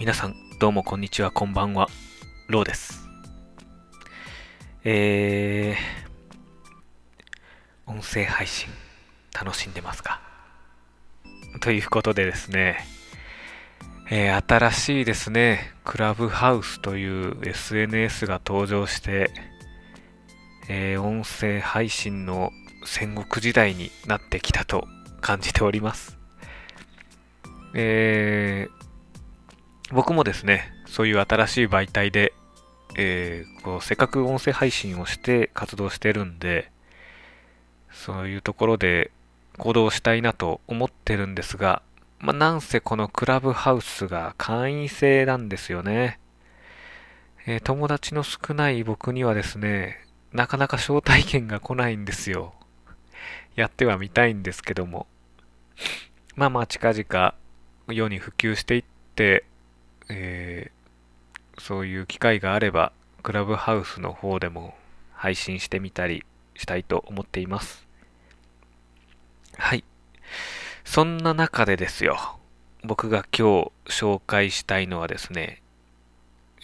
皆さん、どうもこんにちは、こんばんは。ローです。えー、音声配信、楽しんでますか？ということでですね、えー新しいですね、クラブハウスという SNS が登場して、えー音声配信の戦国時代になってきたと感じております。えー僕もですね、そういう新しい媒体で、えーこうせっかく音声配信をして活動してるんで、そういうところで行動したいなと思ってるんですが、まあ、なんせこのクラブハウスが会員制なんですよね。えー友達の少ない僕にはですね、なかなか招待券が来ないんですよ。やってはみたいんですけども。まあまあ近々世に普及していって、えーそういう機会があれば、クラブハウスの方でも配信してみたりしたいと思っています。はい。そんな中でですよ、僕が今日紹介したいのはですね、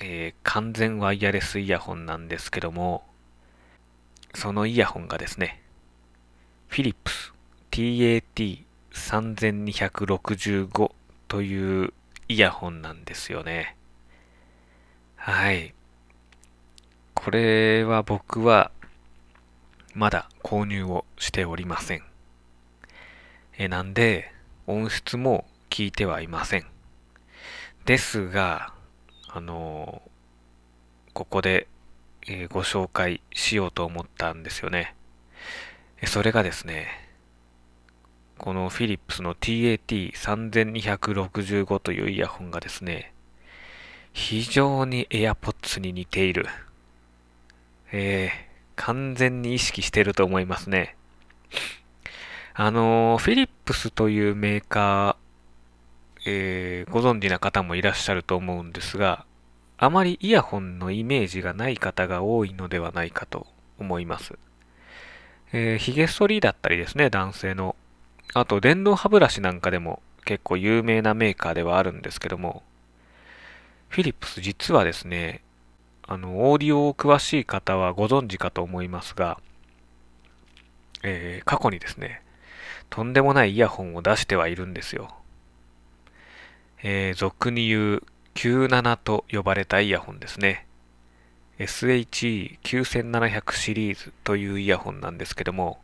えー完全ワイヤレスイヤホンなんですけども、そのイヤホンがですね、フィリップス TAT3265 というイヤホンなんですよね。はい。これは僕はまだ購入をしておりません。えなんで音質も聞いてはいません。ですが、あのここで、えーご紹介しようと思ったんですよね。それがですね、このフィリップスの TAT3265 というイヤホンがですね、非常に AirPods に似ている。えー、完全に意識してると思いますね。あのフィリップスというメーカー、えーご存知な方もいらっしゃると思うんですが、あまりイヤホンのイメージがない方が多いのではないかと思います。えー、ヒゲ剃りだったりですね、男性の。あと、電動歯ブラシなんかでも結構有名なメーカーではあるんですけども、フィリップス実はですね、あの、オーディオを詳しい方はご存知かと思いますが、えー過去にですね、とんでもないイヤホンを出してはいるんですよ。えー俗に言う97と呼ばれたイヤホンですね。SHE9700 シリーズというイヤホンなんですけども、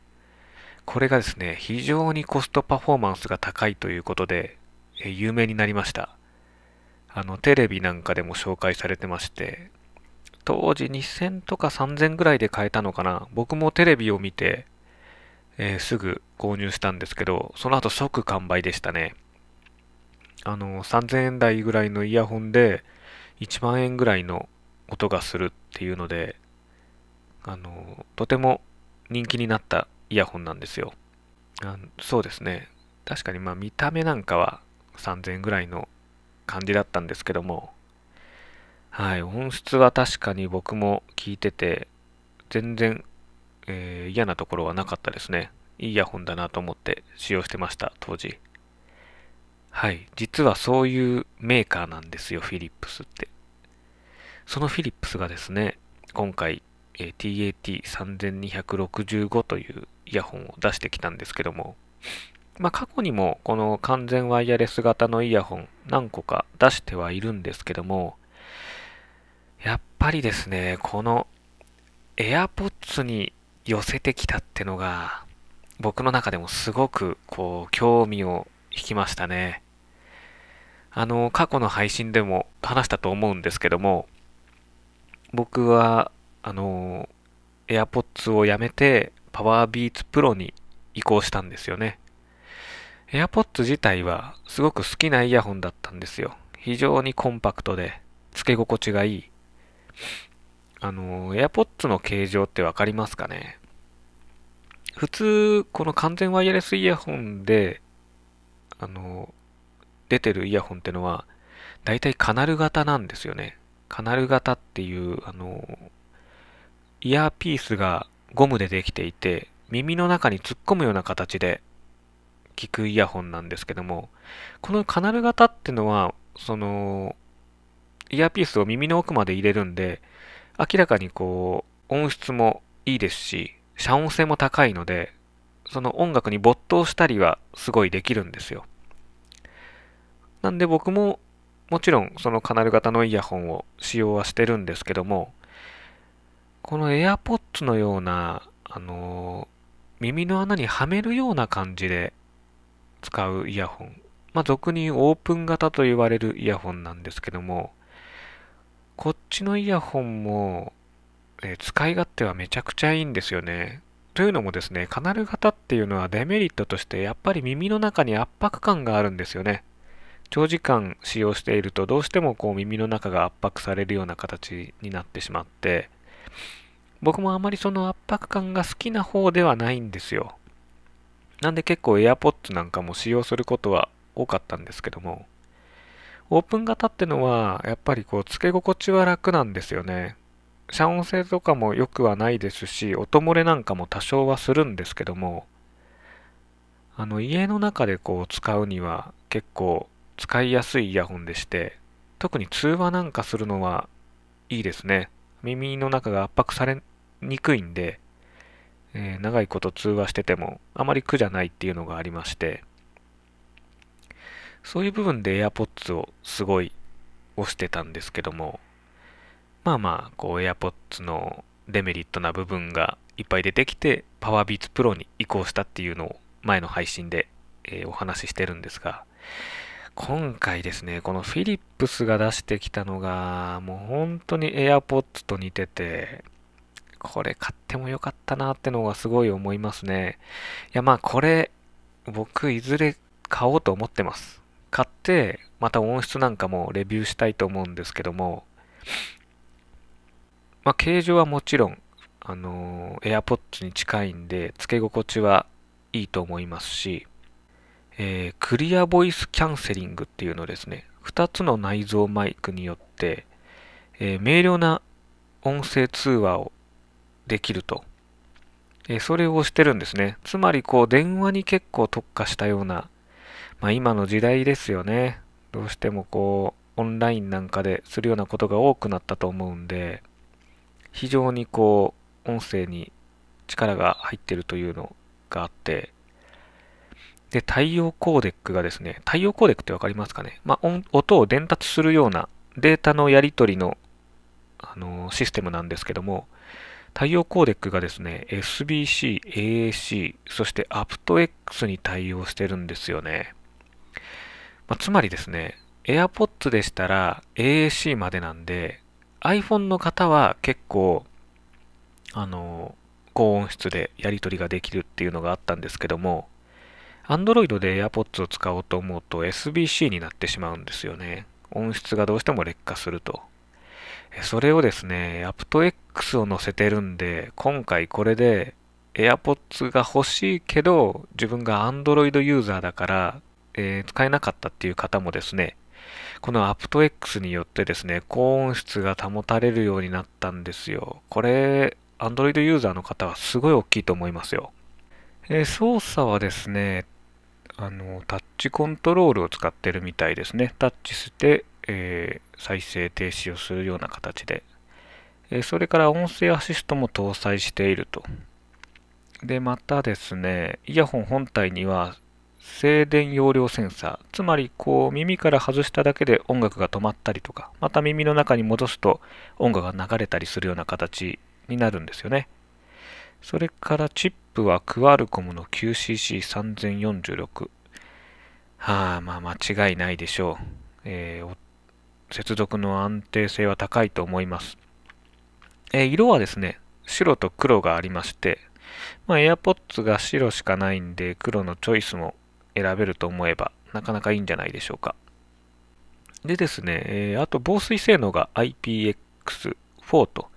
これがですね、非常にコストパフォーマンスが高いということで、え有名になりました。あの、テレビなんかでも紹介されてまして、当時2000とか3000ぐらいで買えたのかな。僕もテレビを見て、えーすぐ購入したんですけど、その後即完売でしたね。あの、3000円台ぐらいのイヤホンで、1万円ぐらいの音がするっていうので、あの、とても人気になったイヤホンなんですよ。あそうですね。確かにまあ見た目なんかは3000円ぐらいの感じだったんですけども、はい、音質は確かに僕も聞いてて、全然、えー嫌なところはなかったですね。いいイヤホンだなと思って使用してました、当時。はい、実はそういうメーカーなんですよ、フィリップスって。そのフィリップスがですね、今回、えー TAT3265 というイヤホンを出してきたんですけども、まあ過去にもこの完全ワイヤレス型のイヤホン何個か出してはいるんですけども、やっぱりですね、この AirPods に寄せてきたってのが、僕の中でもすごくこう興味を引きましたね。あの、過去の配信でも話したと思うんですけども、僕は、あの、AirPods をやめて PowerBeats Pro に移行したんですよね。AirPods 自体はすごく好きなイヤホンだったんですよ。非常にコンパクトで、付け心地がいい。あの、AirPods の形状ってわかりますかね？普通、この完全ワイヤレスイヤホンで、あの、出てるイヤホンってのは、だいたいカナル型なんですよね。カナル型っていう、あの、イヤーピースがゴムでできていて、耳の中に突っ込むような形で聞くイヤホンなんですけども、このカナル型ってのは、その、イヤーピースを耳の奥まで入れるんで、明らかにこう、音質もいいですし、遮音性も高いので、その音楽に没頭したりはすごいできるんですよ。なんで僕ももちろんそのカナル型のイヤホンを使用はしてるんですけども、この AirPods のような、あの耳の穴にはめるような感じで使うイヤホン。まあ、俗にオープン型と言われるイヤホンなんですけども、こっちのイヤホンも、えー、使い勝手はめちゃくちゃいいんですよね。というのもですね、カナル型っていうのはデメリットとしてやっぱり耳の中に圧迫感があるんですよね。長時間使用しているとどうしてもこう耳の中が圧迫されるような形になってしまって、僕もあまりその圧迫感が好きな方ではないんですよ。なんで結構 AirPods なんかも使用することは多かったんですけども、オープン型ってのはやっぱりこう付け心地は楽なんですよね。遮音性とかも良くはないですし、音漏れなんかも多少はするんですけども、あの家の中でこう使うには結構使いやすいイヤホンでして、特に通話なんかするのはいいですね。耳の中が圧迫されにくいんで、えー、長いこと通話しててもあまり苦じゃないっていうのがありまして、そういう部分で AirPods をすごい押してたんですけども、まあまあ、こう AirPods のデメリットな部分がいっぱい出てきて、PowerBeats Pro に移行したっていうのを前の配信で、えー、お話ししてるんですが、今回ですね、このフィリップスが出してきたのが、もう本当に AirPods と似てて、これ買ってもよかったなってのがすごい思いますね。いやまあこれ、僕いずれ買おうと思ってます。買って、また音質なんかもレビューしたいと思うんですけども、まあ形状はもちろん、あのー、AirPods に近いんで、付け心地はいいと思いますし、えー、クリアボイスキャンセリングっていうのですね、2つの内蔵マイクによって、えー、明瞭な音声通話をできると。えー、それをしてるんですね。つまり、こう、電話に結構特化したような、まあ今の時代ですよね。どうしてもこう、オンラインなんかでするようなことが多くなったと思うんで、非常にこう、音声に力が入ってるというのがあって、で、太陽コーデックがですね、太陽コーデックってわかりますかね？まあ、音を伝達するようなデータのやり取りの、あの、システムなんですけども、太陽コーデックがですね、SBC、AAC、そして aptX に対応してるんですよね。まあ、つまりですね、AirPods でしたら AAC までなんで、iPhone の方は結構、あの、高音質でやり取りができるっていうのがあったんですけども、Android で AirPods を使おうと思うと SBC になってしまうんですよね。音質がどうしても劣化すると。それをですね、aptX を載せてるんで、今回これで AirPods が欲しいけど、自分が Android ユーザーだから、えー、使えなかったっていう方もですね、この aptX によってですね、高音質が保たれるようになったんですよ。これ、Android ユーザーの方はすごい大きいと思いますよ。えー、操作はですね、あの、タッチコントロールを使ってるみたいですね。タッチして、えー、再生停止をするような形で。え、それから音声アシストも搭載していると。で、またですね、イヤホン本体には静電容量センサー、つまりこう耳から外しただけで音楽が止まったりとか、また耳の中に戻すと音楽が流れたりするような形になるんですよね。それからチップはクアルコムの QCC3046。はあ、まあ間違いないでしょう。えー、接続の安定性は高いと思います。えー、色はですね、白と黒がありまして、まあ、AirPods が白しかないんで、黒のチョイスも選べると思えば、なかなかいいんじゃないでしょうか。でですね、えー、あと防水性能が IPX4 と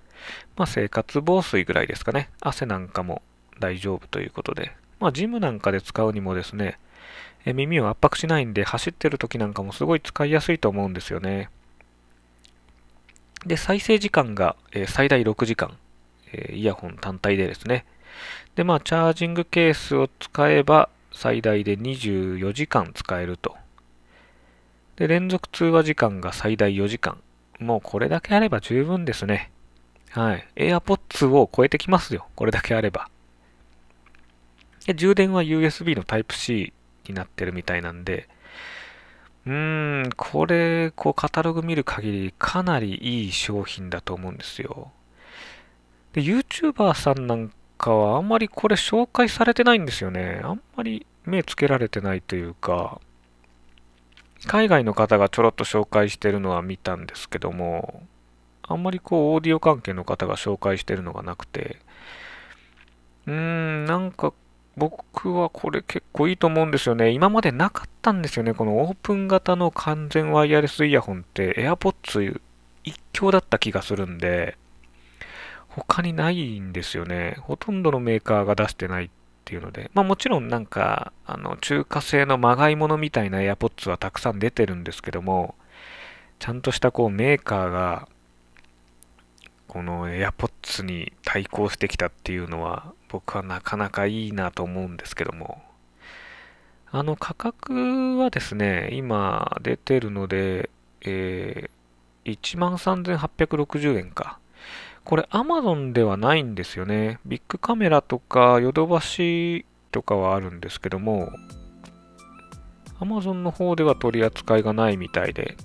まあ、生活防水ぐらいですかね。汗なんかも大丈夫ということで。まあ、ジムなんかで使うにもですね、え耳を圧迫しないんで、走ってる時なんかもすごい使いやすいと思うんですよね。で、再生時間が、え最大6時間、えイヤホン単体でですね。で、まあ、チャージングケースを使えば、最大で24時間使えると。で、連続通話時間が最大4時間。もうこれだけあれば十分ですね。はい。AirPods を超えてきますよ。これだけあれば。で充電は USB の Type-C になってるみたいなんで、うーん、これ、こう、カタログ見る限り、かなりいい商品だと思うんですよ。で、YouTuber さんなんかは、あんまりこれ紹介されてないんですよね。あんまり目つけられてないというか、海外の方がちょろっと紹介してるのは見たんですけども、あんまりこう、オーディオ関係の方が紹介してるのがなくて、うーん、なんか僕はこれ結構いいと思うんですよね。今までなかったんですよね。このオープン型の完全ワイヤレスイヤホンって AirPods 一強だった気がするんで、他にないんですよね。ほとんどのメーカーが出してないっていうので。まあもちろんなんか、あの、中華製のまがいものみたいな AirPods はたくさん出てるんですけども、ちゃんとしたこうメーカーがこの AirPods に対抗してきたっていうのは僕はなかなかいいなと思うんですけども。あの価格はですね今出てるので、えー、13,860円か。これ Amazon ではないんですよね。ビッグカメラとかヨドバシとかはあるんですけども Amazon の方では取り扱いがないみたいで。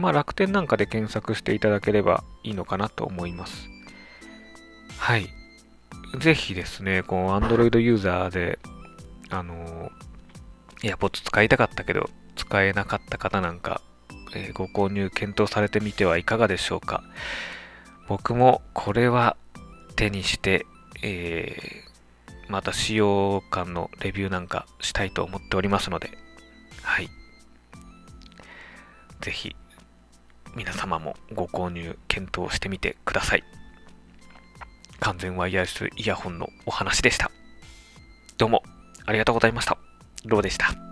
まあ楽天なんかで検索していただければいいのかなと思います。はい。ぜひですね、この Android ユーザーで、あの、AirPods 使いたかったけど、使えなかった方なんか、えー、ご購入検討されてみてはいかがでしょうか。僕もこれは手にして、えー、また使用感のレビューなんかしたいと思っておりますので、はい。ぜひ皆様もご購入検討してみてください。完全ワイヤレスイヤホンのお話でした。どうもありがとうございました。ローでした。